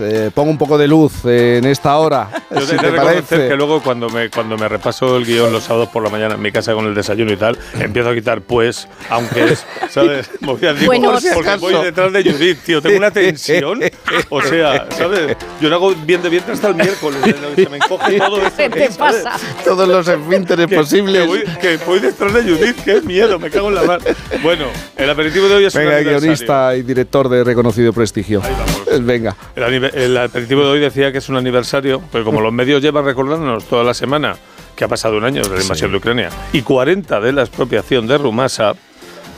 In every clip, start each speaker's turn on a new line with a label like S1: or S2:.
S1: Eh, pongo un poco de luz en esta hora.
S2: Yo
S1: si
S2: te
S1: te
S2: reconocer
S1: parece.
S2: que luego cuando me, cuando me repaso el guion los sábados por la mañana en mi casa con el desayuno y tal, empiezo a quitar pues, aunque es, ¿sabes? Voy a decir,
S3: Bueno,
S2: porque
S1: por si
S2: voy detrás de Judith, tío, tengo una tensión. O sea, ¿sabes? Yo no hago bien de vientre hasta el miércoles, se me encoge todo eso.
S3: ¿Qué te
S2: ¿sabes?
S3: pasa?
S1: Todos los esfínteres posibles.
S2: que voy, que voy detrás de Judith, qué miedo, me cago en la mar. Bueno, el aperitivo de hoy es un
S1: Venga,
S2: aniversario.
S1: guionista y director de reconocido prestigio.
S2: Ahí vamos.
S1: Eh, Venga.
S2: El, el aperitivo de hoy decía que es un aniversario, pero como los medios llevan recordándonos toda la semana que ha pasado un año desde la invasión de Ucrania y 40 de la expropiación de Rumasa,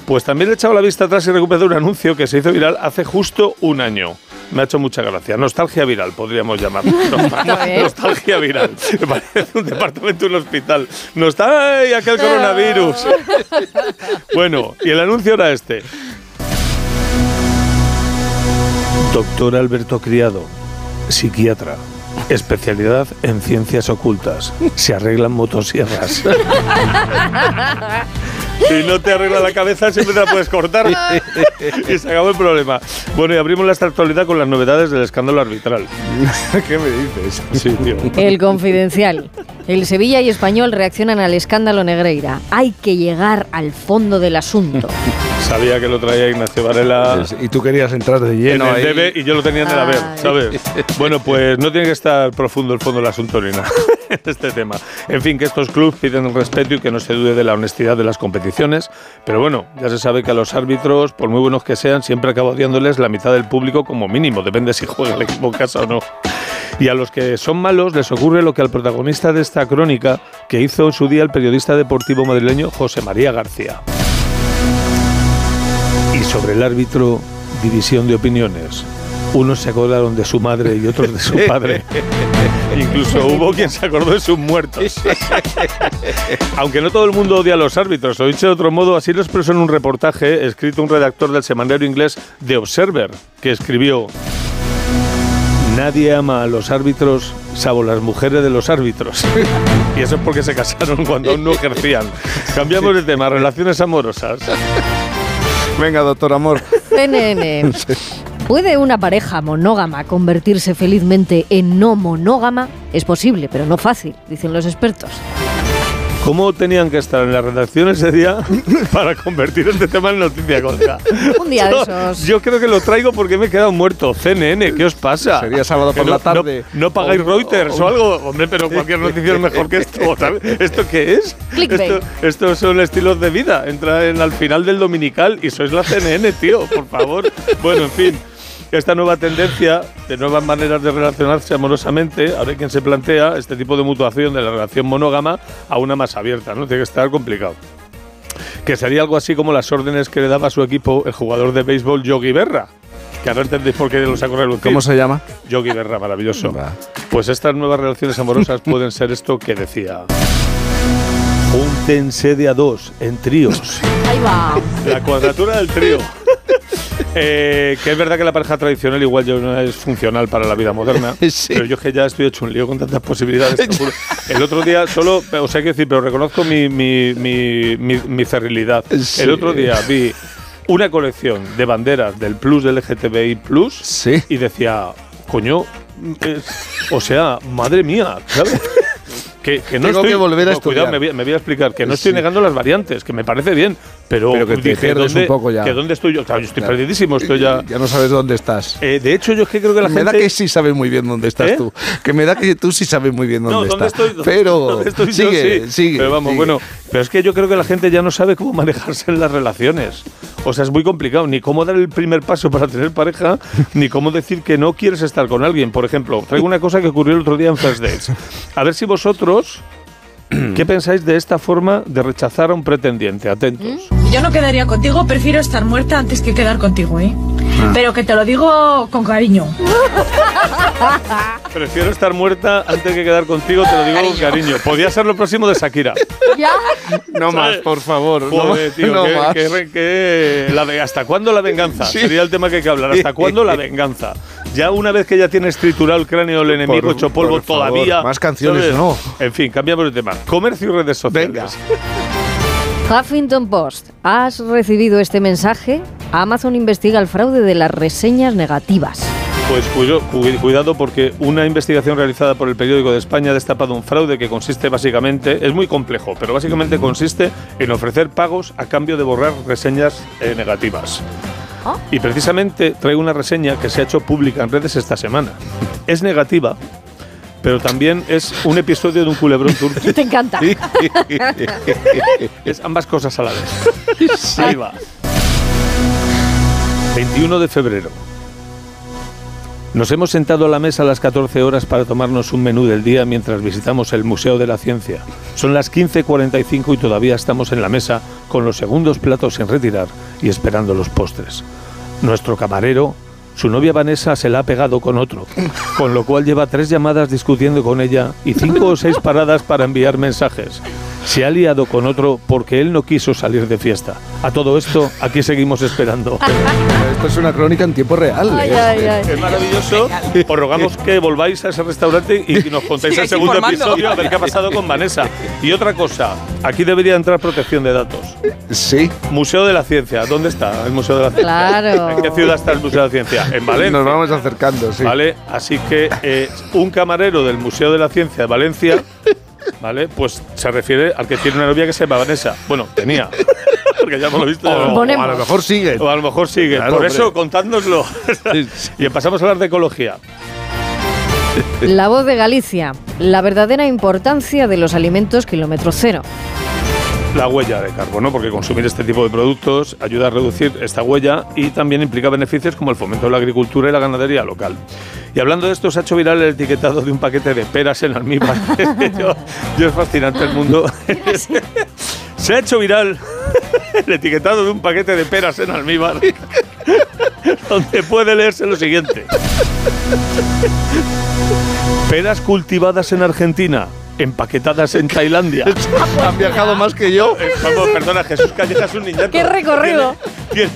S2: pues también he echado la vista atrás y recuperado un anuncio que se hizo viral hace justo un año. Me ha hecho mucha gracia. Nostalgia viral, podríamos llamarlo. Nostalgia viral. Me parece un departamento de un hospital. Nostalgia, aquel coronavirus. bueno, y el anuncio era este. Doctor Alberto Criado, psiquiatra, especialidad en ciencias ocultas. Se arreglan motosierras. Si no te arregla la cabeza, siempre te la puedes cortar. y se acabó el problema. Bueno, y abrimos la actualidad con las novedades del escándalo arbitral.
S1: ¿Qué me dices?
S2: Sí, tío.
S3: El confidencial. El Sevilla y Español reaccionan al escándalo Negreira. Hay que llegar al fondo del asunto.
S2: Sabía que lo traía Ignacio Varela.
S1: Y tú querías entrar de
S2: en
S1: lleno
S2: el
S1: ahí.
S2: debe y yo lo tenía en el haber. ¿sabes? Bueno, pues no tiene que estar profundo el fondo del asunto ni nada en este tema. En fin, que estos clubes piden respeto y que no se dude de la honestidad de las competiciones, pero bueno, ya se sabe que a los árbitros, por muy buenos que sean, siempre acaba odiándoles la mitad del público como mínimo, depende si juega el equipo en casa o no. Y a los que son malos les ocurre lo que al protagonista de esta crónica que hizo en su día el periodista deportivo madrileño José María García. Y sobre el árbitro, división de opiniones. Unos se acordaron de su madre y otros de su padre. Incluso hubo quien se acordó de sus muertos. Aunque no todo el mundo odia a los árbitros, o dicho de otro modo, así lo expresó en un reportaje escrito un redactor del semanario inglés The Observer, que escribió Nadie ama a los árbitros salvo las mujeres de los árbitros. y eso es porque se casaron cuando aún no ejercían. Cambiamos de tema, relaciones amorosas.
S1: Venga, doctor Amor.
S3: CNN. ¿Puede una pareja monógama convertirse felizmente en no monógama? Es posible, pero no fácil, dicen los expertos.
S2: ¿Cómo tenían que estar en la redacción ese día para convertir este tema en noticia contra?
S3: Un día de
S2: Yo-
S3: esos.
S2: Yo creo que lo traigo porque me he quedado muerto. CNN, ¿qué os pasa?
S1: Sería sábado por
S2: no-
S1: la tarde.
S2: No, no pagáis
S1: O-
S2: Reuters o, algo. Hombre, pero cualquier noticia es mejor que esto. ¿sabes? ¿Esto qué es?
S3: Clickbait.
S2: Esto, estos son estilos de vida. Entra en, al final del dominical y sois la CNN, tío, por favor. Bueno, en fin. Esta nueva tendencia de nuevas maneras de relacionarse amorosamente, ahora hay quien se plantea este tipo de mutuación de la relación monógama a una más abierta, ¿no? Tiene que estar complicado. Que sería algo así como las órdenes que le daba a su equipo el jugador de béisbol Yogi Berra. Que ahora entendéis por qué lo saco a relucir.
S1: ¿Cómo se llama?
S2: Yogi Berra, maravilloso.
S1: Va.
S2: Pues estas nuevas relaciones amorosas pueden ser esto que decía. Júntense de a dos, en tríos.
S3: Ahí va.
S2: La cuadratura del trío. Eh, que es verdad que la pareja tradicional igual yo no es funcional para la vida moderna,
S1: Sí.
S2: pero yo es que ya estoy hecho un lío con tantas posibilidades. El otro día solo, o sea, hay que decir, pero reconozco mi, mi, mi, mi, mi cerrilidad.
S1: Sí.
S2: El otro día vi una colección de banderas del Plus del LGTBI Plus
S1: Sí.
S2: y decía, coño, es- o sea, madre mía, ¿sabes? Que, que no
S1: Tengo
S2: estoy,
S1: que volver a
S2: no, cuidado,
S1: estudiar.
S2: me voy, me voy a explicar, que no estoy
S1: Sí.
S2: negando las variantes, que me parece bien, pero,
S1: Pero que te
S2: dije,
S1: pierdes
S2: ¿dónde,
S1: un poco ya.
S2: que ¿Dónde estoy yo? Claro, yo estoy
S1: Claro.
S2: perdidísimo, estoy ya...
S1: Ya no sabes dónde estás.
S2: Eh, de hecho, yo es que creo que la
S1: me
S2: gente...
S1: da que sí sabes muy bien dónde estás
S2: ¿Eh?
S1: tú. Que me da que tú sí sabes muy bien dónde
S2: no, ¿dónde
S1: estás.
S2: estoy? ¿Dónde-
S1: pero
S2: dónde estoy yo?
S1: sigue,
S2: Sí.
S1: sigue.
S2: Pero vamos,
S1: sigue.
S2: bueno, pero es que yo creo que la gente ya no sabe cómo manejarse en las relaciones. O sea, es muy complicado, ni cómo dar el primer paso para tener pareja, ni cómo decir que no quieres estar con alguien. Por ejemplo, traigo una cosa que ocurrió el otro día en First Dates. A ver si vosotros, ¿qué pensáis de esta forma de rechazar a un pretendiente? Atentos.
S4: Yo no quedaría contigo, prefiero estar muerta antes que quedar contigo, ¿eh? Pero que te lo digo con cariño.
S2: Prefiero estar muerta antes que quedar contigo, te lo digo con cariño. Podría ser lo próximo de Shakira.
S3: ¿Ya?
S1: No más, por favor. no
S2: Joder,
S1: más,
S2: tío,
S1: no
S2: que-
S1: más.
S2: que- que la ve- ¿hasta cuándo la venganza?
S1: Sí.
S2: Sería el tema que hay que hablar. ¿Hasta cuándo la venganza? Ya una vez que ya tienes triturado el cráneo del enemigo
S1: Por-
S2: hecho polvo
S1: favor,
S2: todavía.
S1: más canciones,
S2: ¿sabes?
S1: no.
S2: En fin, cambiamos de tema. Comercio y redes sociales.
S1: Venga.
S3: Huffington Post. ¿Has recibido este mensaje? Amazon investiga el fraude de las reseñas negativas.
S2: Pues cuidado porque una investigación realizada por el periódico de España ha destapado un fraude que consiste básicamente, es muy complejo, pero básicamente consiste en ofrecer pagos a cambio de borrar reseñas eh, negativas.
S3: Ah.
S2: Y precisamente traigo una reseña que se ha hecho pública en redes esta semana. Es negativa, pero también es un episodio de un culebrón turco.
S3: Te encanta.
S2: Es ambas cosas a la vez. Ahí va. 21 de febrero. Nos hemos sentado a la mesa a las 14 horas para tomarnos un menú del día mientras visitamos el Museo de la Ciencia. Son las 15.45 y todavía estamos en la mesa con los segundos platos sin retirar y esperando los postres. Nuestro camarero, su novia Vanessa se la ha pegado con otro, con lo cual lleva tres llamadas discutiendo con ella y cinco o seis paradas para enviar mensajes. Se ha liado con otro porque él no quiso salir de fiesta. A todo esto, aquí seguimos esperando.
S1: Esto es una crónica en tiempo real.
S3: Ay,
S1: ¿eh?
S3: ay, ay.
S2: Es maravilloso. Os rogamos que volváis a ese restaurante y nos contéis el segundo
S5: informando.
S2: episodio a ver qué ha pasado con Vanessa. Y otra cosa, aquí debería entrar protección de datos.
S1: Sí.
S2: Museo de la Ciencia, ¿dónde está el Museo de la Ciencia?
S3: Claro.
S2: ¿En qué ciudad está el Museo de la Ciencia? En Valencia.
S1: Nos vamos acercando, sí.
S2: ¿Vale? Así que eh, un camarero del Museo de la Ciencia de Valencia, ¿vale? Pues se refiere al que tiene una novia que se llama Vanessa. Bueno, tenía. Porque ya hemos lo visto.
S1: O, a lo mejor sigue.
S2: O a lo mejor sigue.
S1: Claro,
S2: Por
S1: hombre.
S2: eso, contádnoslo.
S1: Sí.
S2: y pasamos a hablar de ecología.
S3: La voz de Galicia. La verdadera importancia de los alimentos kilómetro cero.
S2: La huella de carbono, porque consumir este tipo de productos ayuda a reducir esta huella y también implica beneficios como el fomento de la agricultura y la ganadería local. Y hablando de esto, se ha hecho viral el etiquetado de un paquete de peras en almíbar. yo, yo es fascinante el mundo. se ha hecho viral el etiquetado de un paquete de peras en almíbar, donde puede leerse lo siguiente. Peras cultivadas en Argentina, empaquetadas en Tailandia.
S1: Han viajado más que yo.
S2: Eh, Vamos, perdona, Jesús Calleja es un niñato.
S3: ¡Qué recorrido!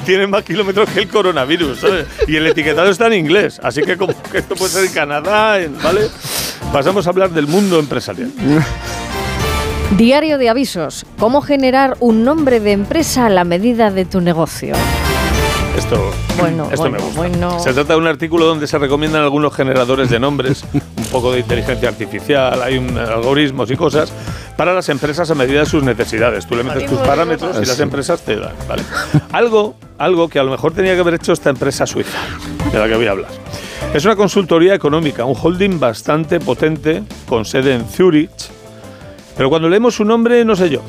S2: Tiene, más kilómetros que el coronavirus, ¿sabes? Y el etiquetado está en inglés, así que como que esto puede ser en Canadá, ¿vale? Pasamos a hablar del mundo empresarial.
S3: Diario de avisos. ¿Cómo generar un nombre de empresa a la medida de tu negocio?
S2: Esto,
S3: Bueno,
S2: esto
S3: bueno,
S2: me gusta.
S3: bueno.
S2: Se trata de un artículo donde se recomiendan algunos generadores de nombres, un poco de inteligencia artificial, hay un, algoritmos y cosas para las empresas a medida de sus necesidades. Tú le metes tus parámetros y las empresas te dan, ¿vale? algo, algo que a lo mejor tenía que haber hecho esta empresa suiza, de la que voy a hablar. Es una consultoría económica, un holding bastante potente con sede en Zurich, pero cuando leemos su nombre, no sé yo,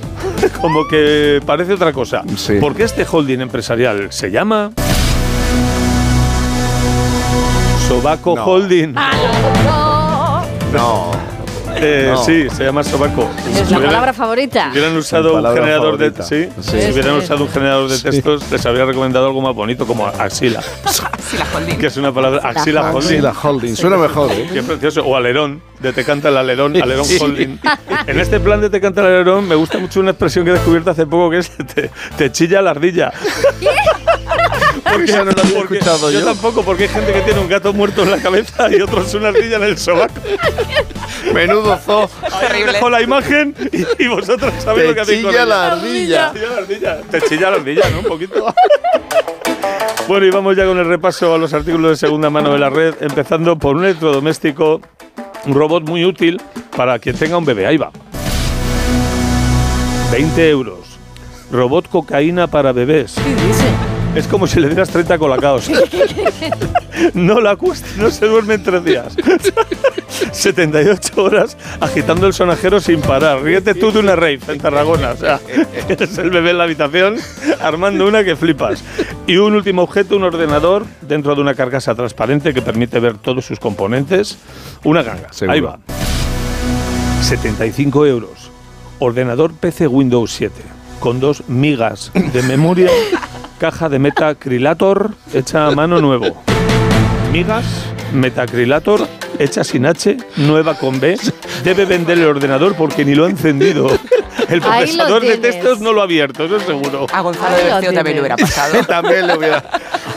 S2: como que parece otra cosa.
S1: Sí.
S2: ¿Por qué este holding empresarial se llama Sobaco
S1: No.
S2: Holding?
S1: No.
S2: Eh,
S1: no.
S2: Sí, se llama Sobaco.
S3: Es la palabra favorita.
S2: Si hubieran usado un generador de sí,
S1: Sí.
S2: si hubieran usado un generador de textos, les habría recomendado algo más bonito como axila,
S5: Sí, la holding.
S2: que es una palabra axila
S3: Holding.
S1: Sí,
S2: holding.
S1: Suena mejor, ¿eh?
S2: Qué precioso. O alerón, de te canta el alerón, alerón holding. En este plan de te canta el alerón me gusta mucho una expresión que he descubierto hace poco que es te, te chilla la ardilla. Porque,
S1: no la había escuchado yo.
S2: tampoco, porque hay gente que tiene un gato muerto en la cabeza y otros una ardilla en el sobaco.
S1: Menudo zoo.
S5: Terrible.
S2: dejo la imagen y, y vosotros sabéis lo que
S1: Te
S2: hacéis con
S1: chilla
S2: ella.
S1: la ardilla.
S2: Te chilla la ardilla. Te chilla la ardilla, ¿no? Un poquito. Bueno, y vamos ya con el repaso a los artículos de segunda mano de la red, empezando por un electrodoméstico, un robot muy útil para quien tenga un bebé. Ahí va. 20 euros. Robot cocaína para bebés.
S3: ¿Qué dice?
S2: Es como si le dieras 30 colacaos. No la cuesta, no se duerme en tres días. 78 horas agitando el sonajero sin parar. Ríete tú de una rave en Tarragona. O sea, eres el bebé en la habitación armando una que flipas. Y un último objeto, un ordenador dentro de una carcasa transparente que permite ver todos sus componentes. Una ganga.
S1: Seguro.
S2: Ahí va. 75 euros. Ordenador PC Windows 7 con dos migas de memoria, caja de metacrilator hecha a mano nuevo. Migas, metacrilator hecha sin H, nueva con B. Debe vender el ordenador porque ni lo ha encendido. El procesador de textos no lo ha abierto, eso es seguro.
S5: A Gonzalo
S3: Ahí
S5: de también le hubiera pasado.
S1: También le hubiera.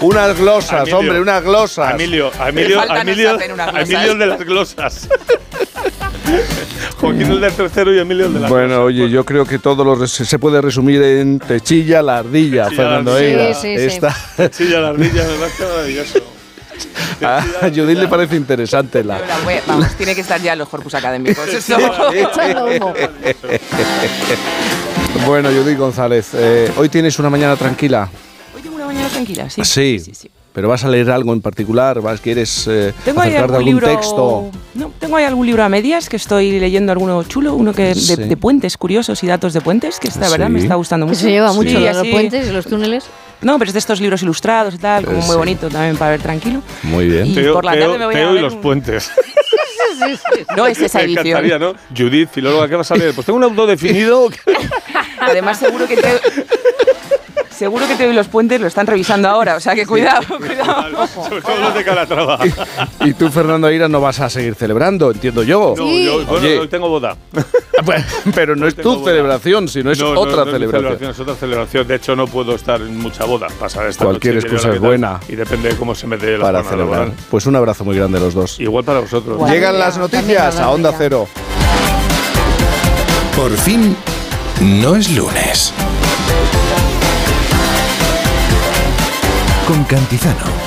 S1: Unas glosas,
S2: Emilio.
S1: hombre, unas glosas.
S2: A Emilio, a Emilio, Emilio. Emilio el de las glosas. Joaquín el del tercero y Emilio el de las
S1: Bueno, oye, yo creo que todo lo res- se puede resumir en te chilla la ardilla,
S2: la
S1: Fernando. Eira.
S3: Sí, sí, sí.
S1: Esta-
S2: Chilla la ardilla, me parece maravilloso.
S1: A Judith le parece interesante la...
S5: La web, vamos, tiene que estar ya en los corpus académicos.
S3: Humo.
S1: Bueno, Judith González, eh, hoy tienes una mañana tranquila.
S5: Hoy tengo una mañana tranquila, sí.
S1: Sí,
S5: sí, sí.
S1: Pero vas a leer algo en particular, vas quieres eh,
S5: Tengo
S1: acercarte a
S5: algún
S1: algún
S5: libro.
S1: texto.
S5: No, tengo ahí algún libro a medias que estoy leyendo alguno chulo, uno que de,
S1: Sí.
S5: de puentes curiosos y datos de puentes, que esta
S1: Sí.
S5: verdad me está gustando
S3: Que
S5: mucho.
S3: se lleva mucho
S5: Sí,
S3: lo de los
S5: así-
S3: puentes y los túneles.
S5: No, pero es de estos libros ilustrados y tal, como muy bonito también para ver tranquilo.
S1: Muy bien.
S5: Y
S2: Teo,
S5: por la
S2: Teo-
S5: tarde me voy a
S2: Teo y
S5: ver
S2: los
S5: un-
S2: puentes.
S5: No es esa
S2: Me
S5: edición.
S2: encantaría, ¿no? Judith, filóloga, ¿qué vas a leer? Pues tengo un auto definido.
S5: Además, seguro que te. Seguro que te y los puentes lo están revisando ahora, o sea que cuidado, cuidado.
S2: Sobre todo los de Calatrava.
S1: Y tú, Fernando Aira, no vas a seguir celebrando, entiendo yo.
S2: No,
S3: Sí.
S2: yo, bueno, hoy tengo boda.
S1: Pero no es tu
S2: boda.
S1: celebración, sino es
S2: No, no,
S1: otra
S2: no es mi
S1: celebración.
S2: Es otra celebración. De hecho, no puedo estar en mucha boda. Pasar esta
S1: Cualquier
S2: noche,
S1: excusa es buena.
S2: Y depende de cómo se me dé la
S1: Para celebrar.
S2: laboral.
S1: Pues un abrazo muy grande a los dos.
S2: Igual para vosotros.
S1: Llegan las noticias a Onda. Cero.
S6: Por fin, no es lunes. Con Cantizano.